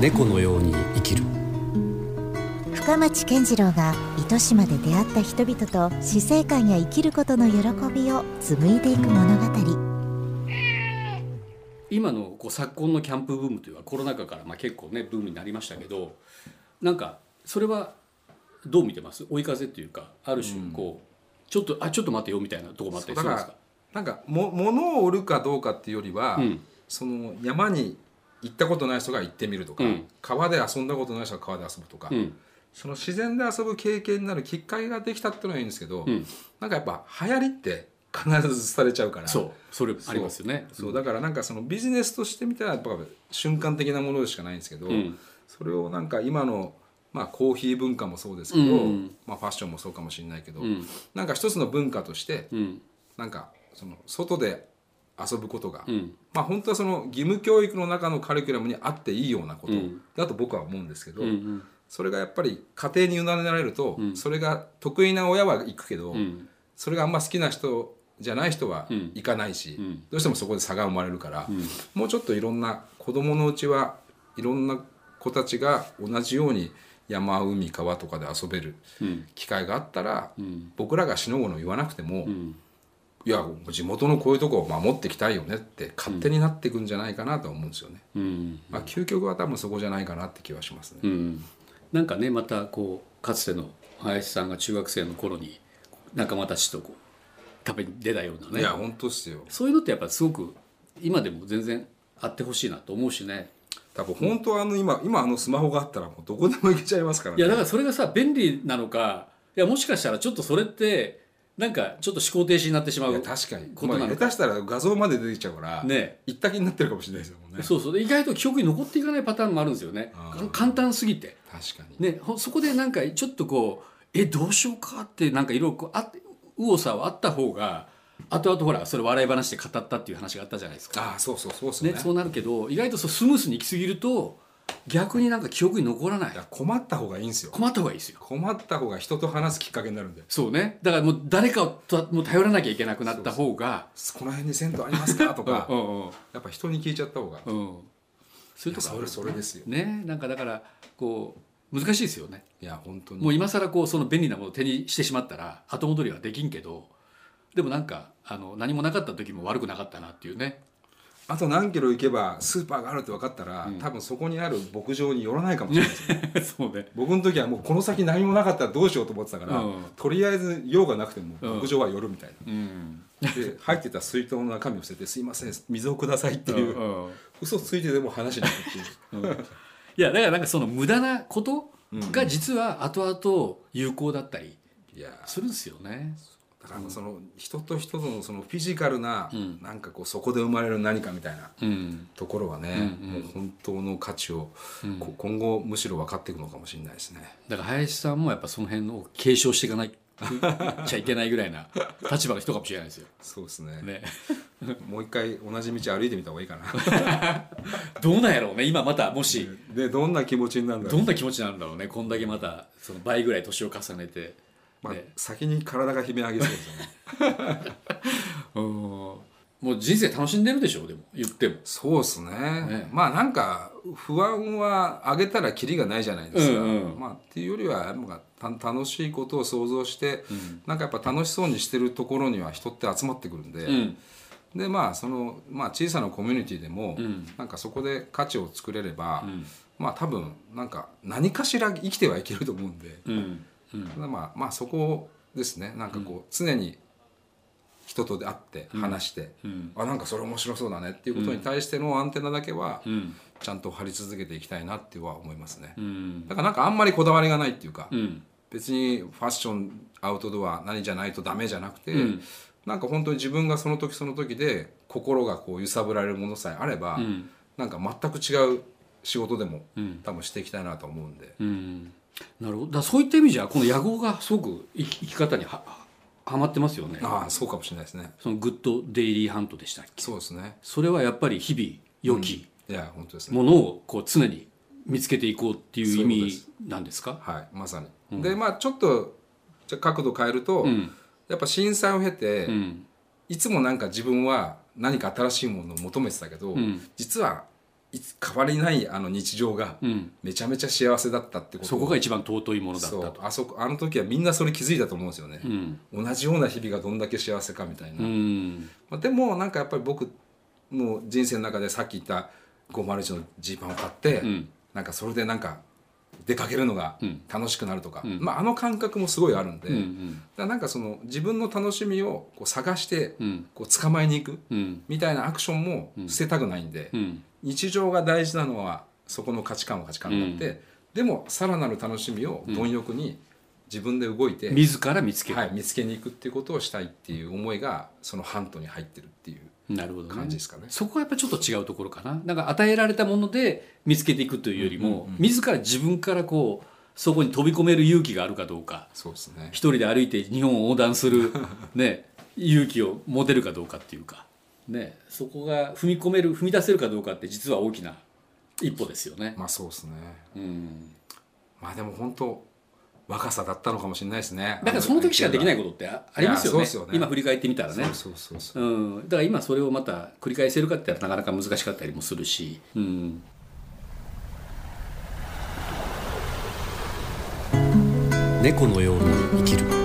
猫のように生きる。深町健次郎が糸島で出会った人々と死生観や生きることの喜びを紡いでいく物語。今のこう昨今のキャンプブームというのはコロナ禍からまあ結構ねブームになりましたけどなんかそれはどう見てます？追い風っていうかある種こう、ちょっとあちょっと待ってよみたいなとこもあったりするんですか？なんかも物を売るかどうかっていうよりは、うん。その山に行ったことない人が行ってみるとか、うん。川で遊んだことない人が川で遊ぶとか、うん。その自然で遊ぶ経験になるきっかけができたっていうのはいいんですけど、うん。なんかやっぱ流行りって必ずされちゃうから。そう。それありますよね。そう。だからなんかそのビジネスとしてみたらやっぱ瞬間的なものでしかないんですけど、うん。それをなんか今の、まあ、コーヒー文化もそうですけど、うん。まあ、ファッションもそうかもしれないけど、うん。なんか一つの文化としてうん。なんかその外で遊ぶことが、うん。まあ本当はその義務教育の中のカリキュラムにあっていいようなことうん。だと僕は思うんですけど、うんうん。それがやっぱり家庭に委ねられると、うん。それが得意な親は行くけど、うん。それがあんま好きな人じゃない人はうん。行かないし、うん。どうしてもそこで差が生まれるから、うん。もうちょっといろんな子供のうちはいろんな子たちが同じように山海川とかで遊べるうん。機会があったら、うん。僕らがしのごの言わなくても、うんいや地元のこういうとこを守っていきたいよねって勝手になっていくんじゃないかなとは思うんですよね。うんまあ、究極は多分そこじゃないかなって気はしますね。うんなんかねまたこうかつての林さんが中学生の頃に仲間たちとこう食べに出たようないねや本当っすよ。そういうのってやっぱすごく今でも全然あってほしいなと思うしね多分本当はあの今今あのスマホがあったらもうどこでも行けちゃいますからね。いやだからそれがさ便利なのかいやもしかしたらちょっとそれってなんかちょっと思考停止になってしまいう確かに、ことなのか。まあ、下手したら画像まで出てきちゃうから、ね。行った気になってるかもしれないですよね。そうそう。で意外と記憶に残っていかないパターンもあるんですよね。簡単すぎて。確かに。ね。ほそこでなんかちょっとこうえどうしようかってなんかいろいろこうあって右往左往あった方が後々ほらそれ笑い話で語ったっていう話があったじゃないですか。ああそうそうそうですね。ね、そうなるけど意外とそうスムースに行き過ぎると逆になんか記憶に残らない。いや困った方がいいんですよ。困った方がいいですよ。困った方が人と話すきっかけになるんで。そうね。だからもう誰かをともう頼らなきゃいけなくなった方がこの辺に銭湯ありますか？とか、うんうんやっぱ人に聞いちゃった方が。うん。そういうとこあるそれそれですよ。ね。なんかだからこう難しいですよね。いや本当に。もう今更こうその便利なものを手にしてしまったら後戻りはできんけどでもなんかあの何もなかった時も悪くなかったなっていうねあと何キロ行けばスーパーがあるって分かったら、多分そこにある牧場に寄らないかもしれない。ですよそうね。僕の時はもうこの先何もなかったらどうしようと思ってたから、うん。とりあえず用がなくてもうん。牧場は寄るみたいうん。な、で入ってた水筒の中身を捨てて「すいません水をください」っていう、うん。うん。嘘ついてでも話になるっていう。いやだからなんかその無駄なことが実は後々有効だったりするんですよね。だからその人と人とのそのフィジカルな、ん。なんかこうそこで生まれる何かみたいなうん、ところはね、もう本当の価値を、今後むしろ分かっていくのかもしれないですね。だから林さんもやっぱその辺を継承していかないちゃいけないぐらいな立場の人かもしれないですよ。そうですね。ね、もう一回同じ道歩いてみた方がいいかな。どうなんやろうね今またもし。でどんな気持ちになるんだろう。どんな気持ちになるんだろうねこんだけまたその倍ぐらい年を重ねて。まあね先に体が悲鳴上げそうですよね。うん。もう人生楽しんでるでしょでも言っても。そうですね。ねまあなんか不安は上げたらキリがないじゃないですか、うんうん。まあ、っていうよりはやっぱた楽しいことを想像して、なんかやっぱ楽しそうにしてるところには人って集まってくるんで、うん。でまあその、まあ、小さなコミュニティでも、ん。なんかそこで価値を作れれば、ん。まあ多分なんか何かしら生きてはいけると思うんで、うんうんただまあまあそこですね。なんかこう、常に人と会って話して、うん。あなんかそれ面白そうだねっていうことに対してのアンテナだけはうん。ちゃんと張り続けていきたいなっては思いますね、うん。だからなんかあんまりこだわりがないっていうか、うん。別にファッションアウトドア何じゃないとダメじゃなくて、うん。なんか本当に自分がその時その時で心がこう揺さぶられるものさえあれば、ん。なんか全く違う仕事でも、ん。多分していきたいなと思うんで、うんなるほど。だそういった意味じゃこの野号がすごく生き生き方にははまってますよね。ああそうかもしれないですね。そのグッドデイリーハントでしたっけ？そうですね。それはやっぱり日々良きいや本当ですね。ものをこう常に見つけていこうっていう意味すなんですか？はいまさに、でまあちょっとじゃあ角度変えると、うん。やっぱ震災を経て、うん。いつもなんか自分は何か新しいものを求めてたけど、ん。実はいつ変わりないあの日常がん。めちゃめちゃ幸せだったってことを。そこが一番尊いものだったと。あそこあの時はみんなそれ気づいたと思うんですよね、同じような日々がどんだけ幸せかみたいな、うん。まあ、でもなんかやっぱり僕の人生の中でさっき言った501のジーパンを買って、ん。なんかそれでなんか出かけるのがん。楽しくなるとか、まあ、あの感覚もすごいあるんで、うんうん。だなんかその自分の楽しみをこう探してん。こう捕まえに行くうん。みたいなアクションも捨てたくないんで、うん日常が大事なのはそこの価値観は価値観があって、でもさらなる楽しみを貪欲に自分で動いて、自ら見つける、はい、見つけに行くっていうことをしたいっていう思いがそのハントに入ってるっていうなるほどね。感じですかね。そこはやっぱちょっと違うところかな。なんか与えられたもので見つけていくというよりも、自ら自分からこうそこに飛び込める勇気があるかどうか。そうですね。一人で歩いて日本を横断する、ね、勇気を持てるかどうかっていうか、ね、そこが踏み込める踏み出せるかどうかって実は大きな一歩ですよね。まあそうですね。うん、まあでも本当若さだったのかもしれないですね。だからその時しかできないことってあありますよね。よね。今振り返ってみたらね。そうそうそうそう。うん、だから今それをまた繰り返せるかってなかなか難しかったりもするし、うん、猫のように生きる